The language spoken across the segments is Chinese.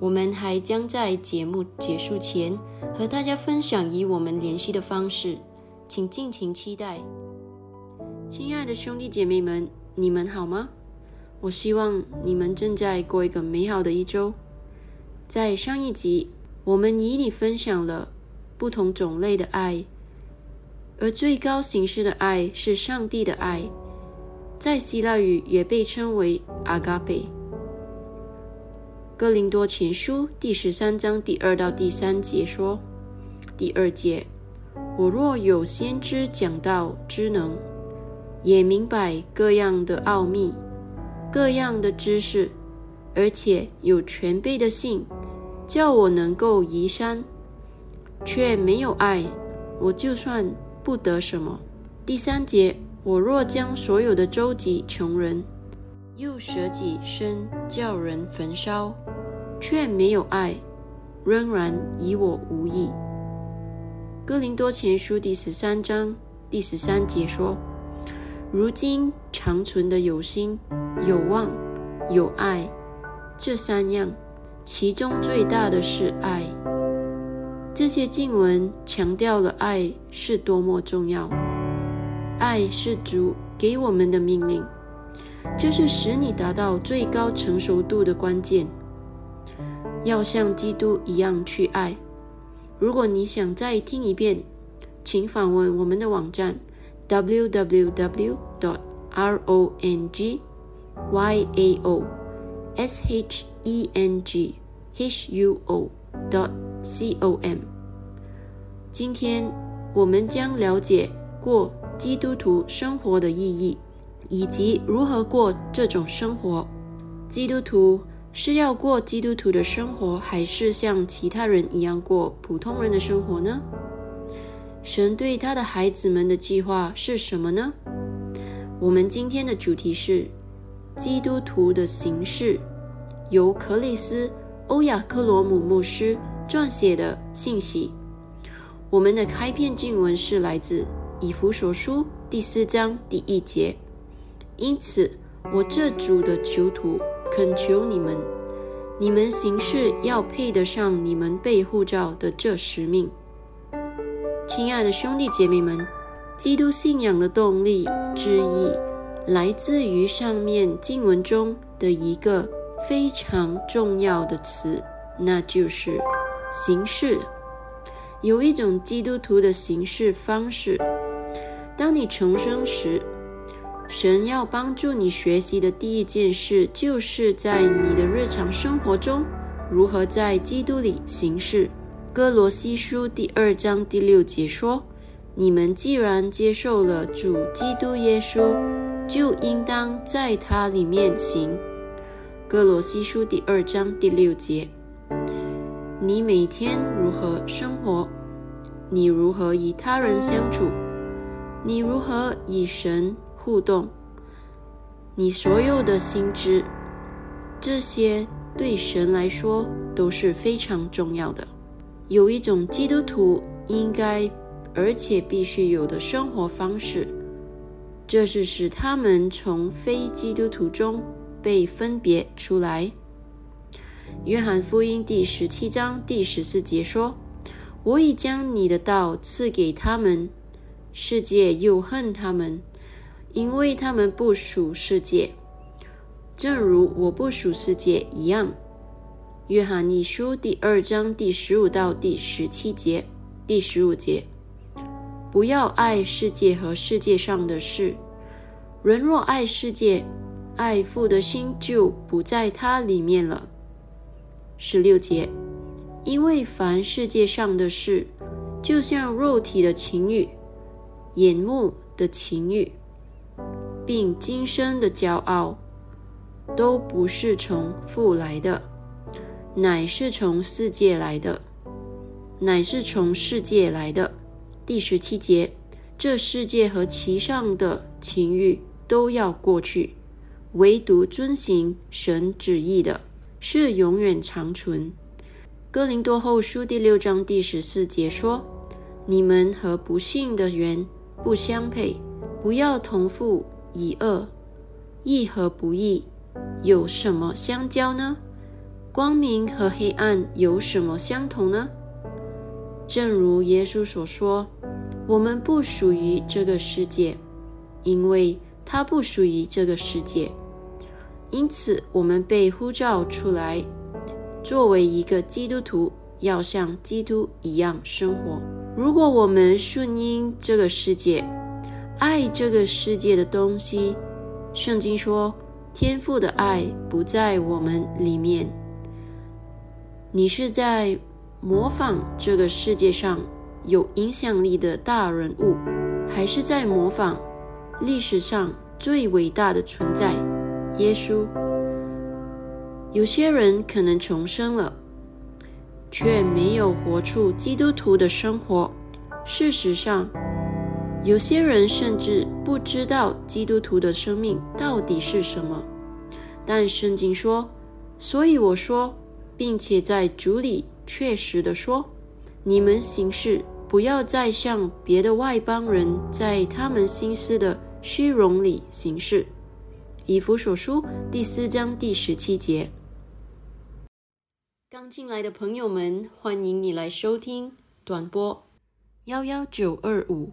我们还将在节目结束前和大家分享与我们联系的方式，请尽情期待。亲爱的兄弟姐妹们，你们好吗？我希望你们正在过一个美好的一周。在上一集，我们与你分享了不同种类的爱，而最高形式的爱是上帝的爱，在希腊语也被称为阿嘎贝。哥林多前书第十三章第二到第三节说：“第二节，我若有先知讲道之能，也明白各样的奥秘、各样的知识，而且有全备的信，叫我能够移山，却没有爱，我就算不得什么。第三节，我若将所有的周济穷人，又舍己身叫人焚烧，却没有爱，仍然以我无益。哥林多前书第十三章第十三节说：“如今长存的有心、有望、有爱，这三样，其中最大的是爱。”这些经文强调了爱是多么重要。爱是主给我们的命令，这是使你达到最高成熟度的关键。要像基督一样去爱。如果你想再听一遍，请访问我们的网站 w w w. dot r o n g y a o s h e n g h u o. dot c o m。今天我们将了解过基督徒生活的意义，以及如何过这种生活。基督徒。是要过基督徒的生活，还是像其他人一样过普通人的生活呢？神对他的孩子们的计划是什么呢？我们今天的主题是基督徒的形式，由克里斯·欧亚克罗姆牧师撰写的信息。我们的开篇经文是来自以弗所书第四章第一节。因此，我这主的囚徒。恳求你们，你们行事要配得上你们被护照的这使命。亲爱的兄弟姐妹们，基督信仰的动力之一，来自于上面经文中的一个非常重要的词，那就是形式。有一种基督徒的行事方式，当你重生时。神要帮助你学习的第一件事，就是在你的日常生活中如何在基督里行事。哥罗西书第二章第六节说：“你们既然接受了主基督耶稣，就应当在他里面行。”哥罗西书第二章第六节。你每天如何生活？你如何与他人相处？你如何与神？互动，你所有的心智，这些对神来说都是非常重要的。有一种基督徒应该而且必须有的生活方式，这是使他们从非基督徒中被分别出来。约翰福音第十七章第十四节说：“我已将你的道赐给他们，世界又恨他们。”因为他们不属世界，正如我不属世界一样。约翰一书第二章第十五到第十七节，第十五节：不要爱世界和世界上的事。人若爱世界，爱父的心就不在他里面了。十六节：因为凡世界上的事，就像肉体的情欲、眼目的情欲。并今生的骄傲，都不是从父来的，乃是从世界来的，乃是从世界来的。第十七节，这世界和其上的情欲都要过去，唯独遵行神旨意的，是永远长存。哥林多后书第六章第十四节说：“你们和不幸的人不相配，不要同父。”以恶，义和不义有什么相交呢？光明和黑暗有什么相同呢？正如耶稣所说：“我们不属于这个世界，因为它不属于这个世界。因此，我们被呼召出来，作为一个基督徒，要像基督一样生活。如果我们顺应这个世界，爱这个世界的东西，圣经说，天赋的爱不在我们里面。你是在模仿这个世界上有影响力的大人物，还是在模仿历史上最伟大的存在——耶稣。有些人可能重生了，却没有活出基督徒的生活。事实上，有些人甚至不知道基督徒的生命到底是什么。但圣经说：“所以我说，并且在主里确实的说，你们行事不要再像别的外邦人，在他们心思的虚荣里行事。”以弗所书第四章第十七节。刚进来的朋友们，欢迎你来收听短波幺幺九二五。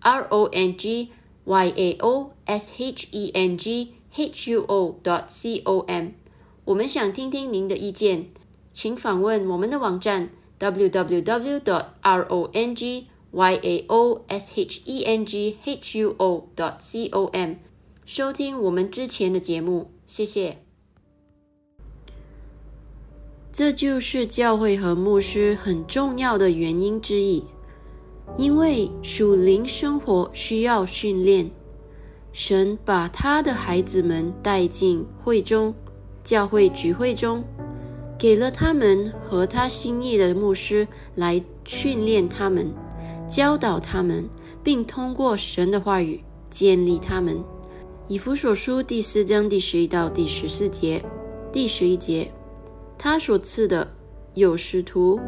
R o n g y a o s h e n g h u o dot c o m，我们想听听您的意见，请访问我们的网站 www rongy ao s h e n g h u o dot com 收听我们之前的节目，谢谢。这就是教会和牧师很重要的原因之一。因为属灵生活需要训练，神把他的孩子们带进会中、教会聚会中，给了他们和他心意的牧师来训练他们、教导他们，并通过神的话语建立他们。以弗所书第四章第十一到第十四节，第十一节，他所赐的有使徒，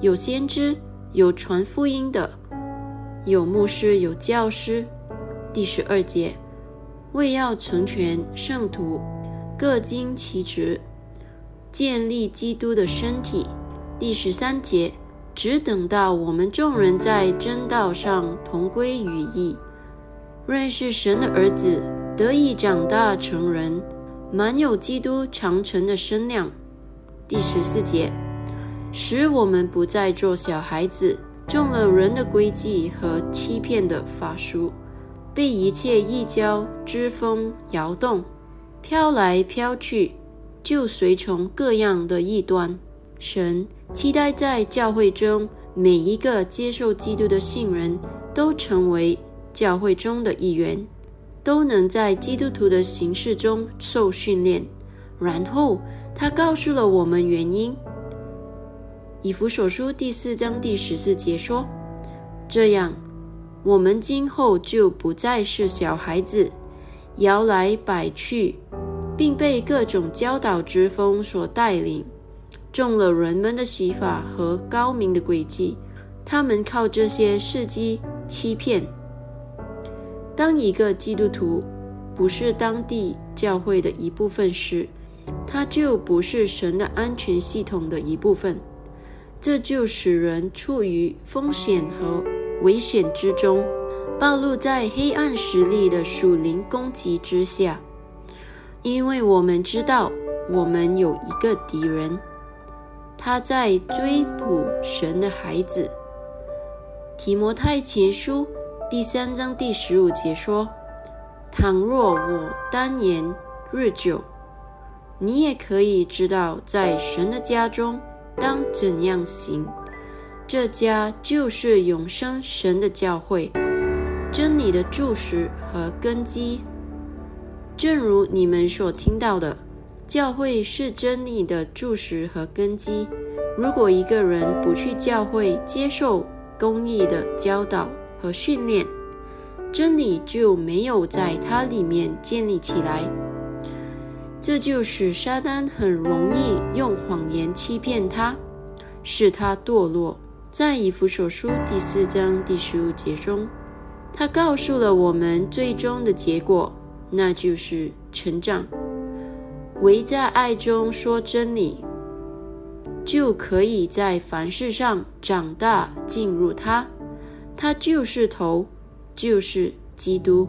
有先知，有传福音的。有牧师，有教师。第十二节，为要成全圣徒，各经其职，建立基督的身体。第十三节，只等到我们众人在真道上同归于一，认识神的儿子，得以长大成人，满有基督长成的身量。第十四节，使我们不再做小孩子。中了人的诡计和欺骗的法术，被一切异教之风摇动，飘来飘去，就随从各样的异端。神期待在教会中每一个接受基督的信人都成为教会中的一员，都能在基督徒的形式中受训练。然后他告诉了我们原因。以弗所书第四章第十四节说：“这样，我们今后就不再是小孩子，摇来摆去，并被各种教导之风所带领，中了人们的洗法和高明的诡计。他们靠这些事迹欺骗。当一个基督徒不是当地教会的一部分时，他就不是神的安全系统的一部分。”这就使人处于风险和危险之中，暴露在黑暗实力的属灵攻击之下。因为我们知道，我们有一个敌人，他在追捕神的孩子。提摩太前书第三章第十五节说：“倘若我单言日久，你也可以知道，在神的家中。”当怎样行？这家就是永生神的教会，真理的柱石和根基。正如你们所听到的，教会是真理的柱石和根基。如果一个人不去教会接受公义的教导和训练，真理就没有在他里面建立起来。这就使撒旦很容易用谎言欺骗他，使他堕落。在以弗所书第四章第十五节中，他告诉了我们最终的结果，那就是成长。唯在爱中说真理，就可以在凡事上长大，进入他。他就是头，就是基督。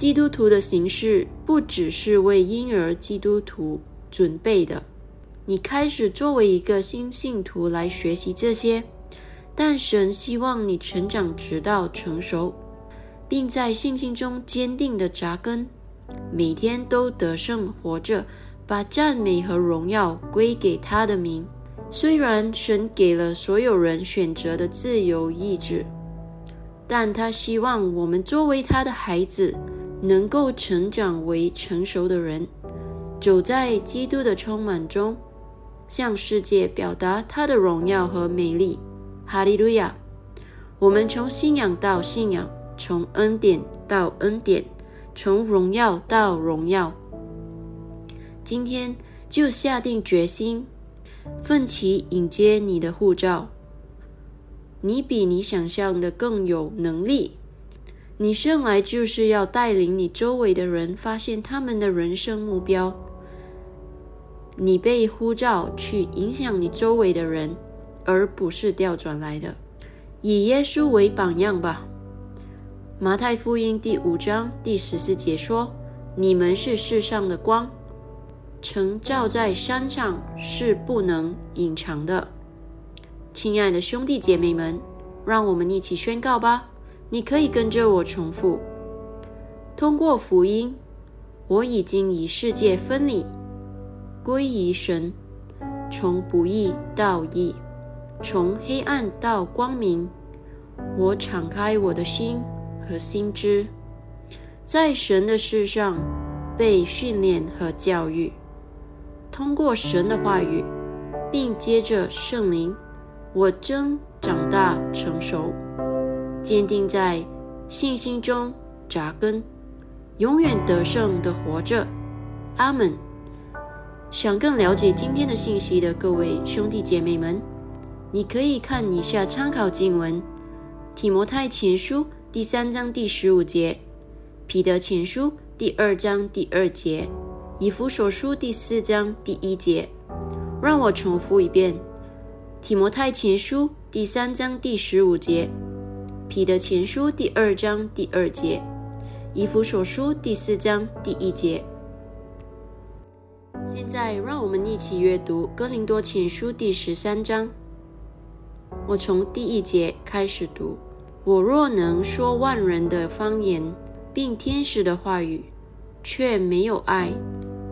基督徒的形式不只是为婴儿基督徒准备的。你开始作为一个新信徒来学习这些，但神希望你成长直到成熟，并在信心中坚定的扎根，每天都得胜活着，把赞美和荣耀归给他的名。虽然神给了所有人选择的自由意志，但他希望我们作为他的孩子。能够成长为成熟的人，走在基督的充满中，向世界表达他的荣耀和美丽。哈利路亚！我们从信仰到信仰，从恩典到恩典，从荣耀到荣耀。今天就下定决心，奋起迎接你的护照。你比你想象的更有能力。你生来就是要带领你周围的人发现他们的人生目标。你被呼召去影响你周围的人，而不是调转来的。以耶稣为榜样吧。马太福音第五章第十四节说：“你们是世上的光，曾照在山上是不能隐藏的。”亲爱的兄弟姐妹们，让我们一起宣告吧。你可以跟着我重复：通过福音，我已经与世界分离，归于神，从不义到义，从黑暗到光明。我敞开我的心和心知，在神的事上被训练和教育，通过神的话语，并接着圣灵，我真长大成熟。坚定在信心中扎根，永远得胜的活着。阿门。想更了解今天的信息的各位兄弟姐妹们，你可以看以下参考经文：《提摩太前书》第三章第十五节，《彼得前书》第二章第二节，《以弗所书》第四章第一节。让我重复一遍：《提摩太前书》第三章第十五节。彼得前书第二章第二节，以弗所书第四章第一节。现在，让我们一起阅读哥林多前书第十三章。我从第一节开始读：我若能说万人的方言，并天使的话语，却没有爱，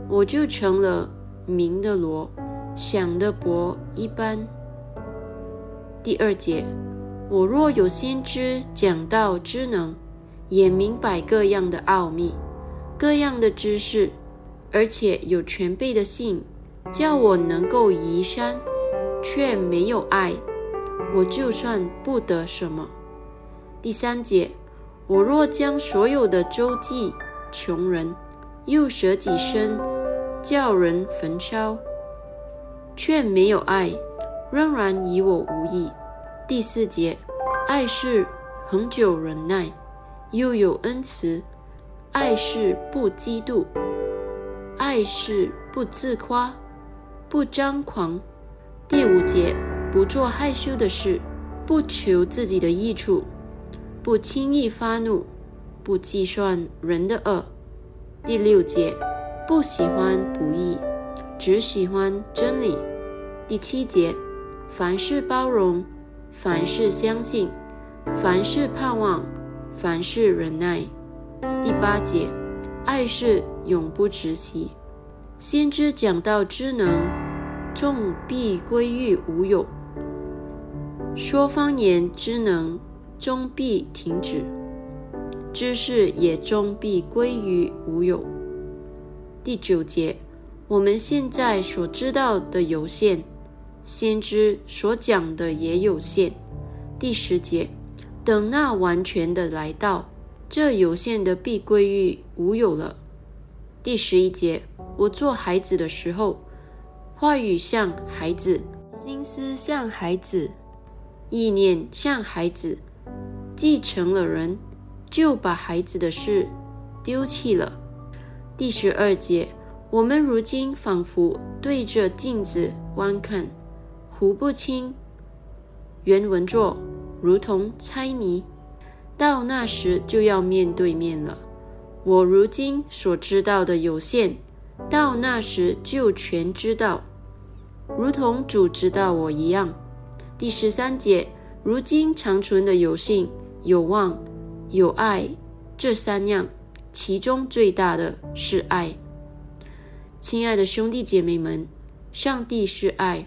我就成了明的罗，响的钹一般。第二节。我若有先知讲道之能，也明白各样的奥秘、各样的知识，而且有全备的信，叫我能够移山，却没有爱，我就算不得什么。第三节，我若将所有的周济穷人，又舍己身叫人焚烧，却没有爱，仍然与我无益。第四节，爱是恒久忍耐，又有恩慈；爱是不嫉妒，爱是不自夸，不张狂。第五节，不做害羞的事，不求自己的益处，不轻易发怒，不计算人的恶。第六节，不喜欢不义，只喜欢真理。第七节，凡事包容。凡事相信，凡事盼望，凡事忍耐。第八节，爱是永不止息。先知讲到：知能，众必归于无有；说方言之能，终必停止；知识也终必归于无有。第九节，我们现在所知道的有限。先知所讲的也有限。第十节，等那完全的来到，这有限的必归于无有了。第十一节，我做孩子的时候，话语像孩子，心思像孩子，意念像孩子，继承了人，就把孩子的事丢弃了。第十二节，我们如今仿佛对着镜子观看。胡不清，原文作如同猜谜。到那时就要面对面了。我如今所知道的有限，到那时就全知道，如同主知道我一样。第十三节，如今长存的有信、有望、有爱，这三样，其中最大的是爱。亲爱的兄弟姐妹们，上帝是爱，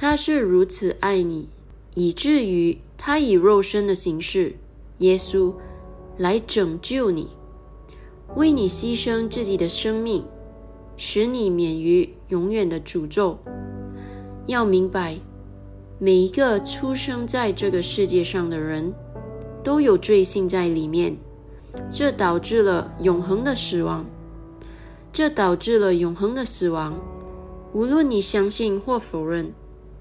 他是如此爱你，以至于他以肉身的形式。耶稣来拯救你，为你牺牲自己的生命，使你免于永远的诅咒。要明白，每一个出生在这个世界上的人，都有罪性在里面，这导致了永恒的死亡。这导致了永恒的死亡。无论你相信或否认，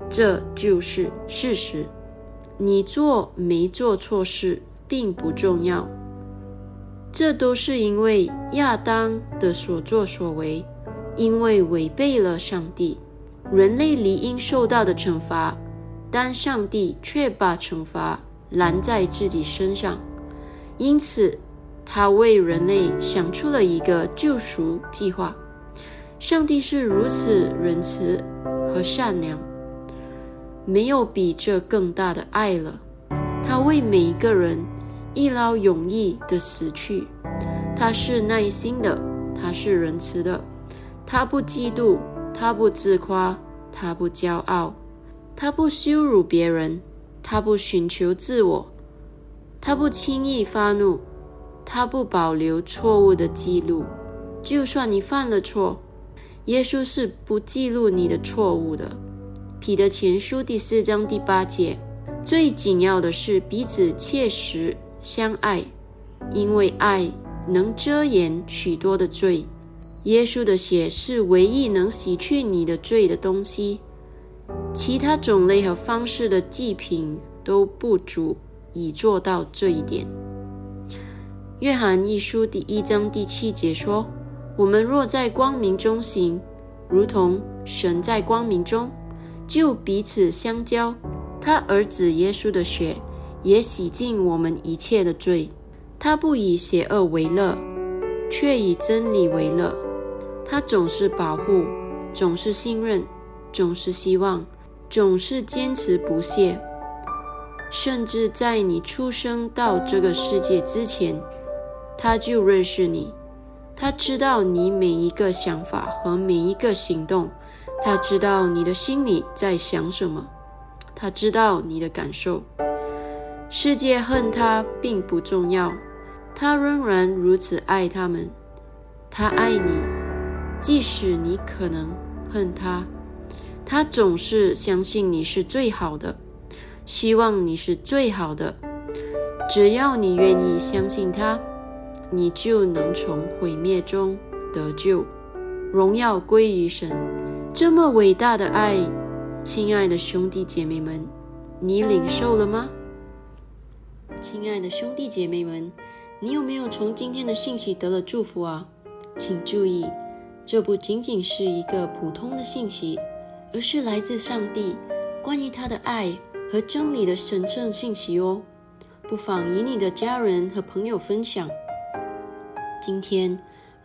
这就是事实。你做没做错事？并不重要，这都是因为亚当的所作所为，因为违背了上帝，人类理应受到的惩罚，但上帝却把惩罚拦在自己身上，因此他为人类想出了一个救赎计划。上帝是如此仁慈和善良，没有比这更大的爱了。他为每一个人。一劳永逸的死去，他是耐心的，他是仁慈的，他不嫉妒，他不自夸，他不骄傲，他不羞辱别人，他不寻求自我，他不轻易发怒，他不保留错误的记录。就算你犯了错，耶稣是不记录你的错误的。彼得前书第四章第八节，最紧要的是彼此切实。相爱，因为爱能遮掩许多的罪。耶稣的血是唯一能洗去你的罪的东西，其他种类和方式的祭品都不足以做到这一点。约翰一书第一章第七节说：“我们若在光明中行，如同神在光明中，就彼此相交。他儿子耶稣的血。”也洗净我们一切的罪。他不以邪恶为乐，却以真理为乐。他总是保护，总是信任，总是希望，总是坚持不懈。甚至在你出生到这个世界之前，他就认识你。他知道你每一个想法和每一个行动。他知道你的心里在想什么。他知道你的感受。世界恨他并不重要，他仍然如此爱他们。他爱你，即使你可能恨他。他总是相信你是最好的，希望你是最好的。只要你愿意相信他，你就能从毁灭中得救，荣耀归于神。这么伟大的爱，亲爱的兄弟姐妹们，你领受了吗？亲爱的兄弟姐妹们，你有没有从今天的信息得了祝福啊？请注意，这不仅仅是一个普通的信息，而是来自上帝关于他的爱和真理的神圣信息哦。不妨与你的家人和朋友分享。今天，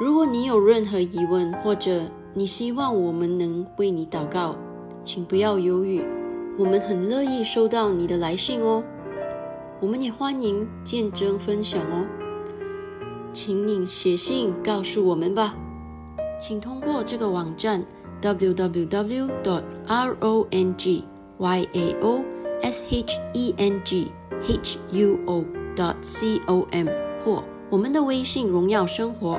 如果你有任何疑问，或者你希望我们能为你祷告，请不要犹豫，我们很乐意收到你的来信哦。我们也欢迎见证分享哦，请你写信告诉我们吧，请通过这个网站 www.dot.rongyao.shenghuo.dot.com 或我们的微信荣耀生活。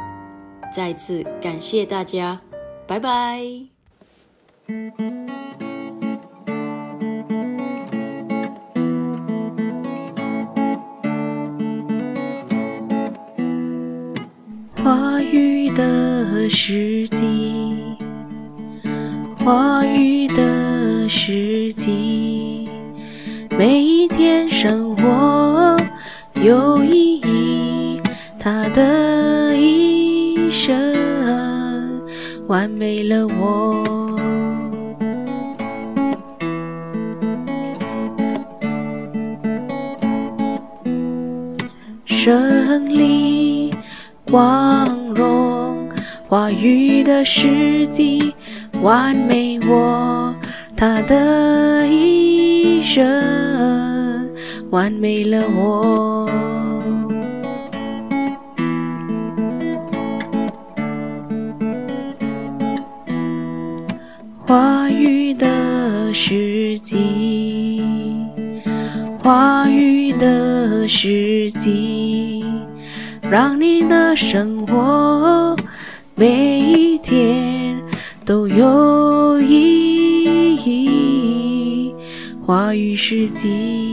再次感谢大家，拜拜。话语的时机，话语的时机，每一天生活有意义，他的完美了我。胜利。光荣话语的时机，完美我他的一生，完美了我。时机，话语的时机。让你的生活每一天都有意义。话语时机。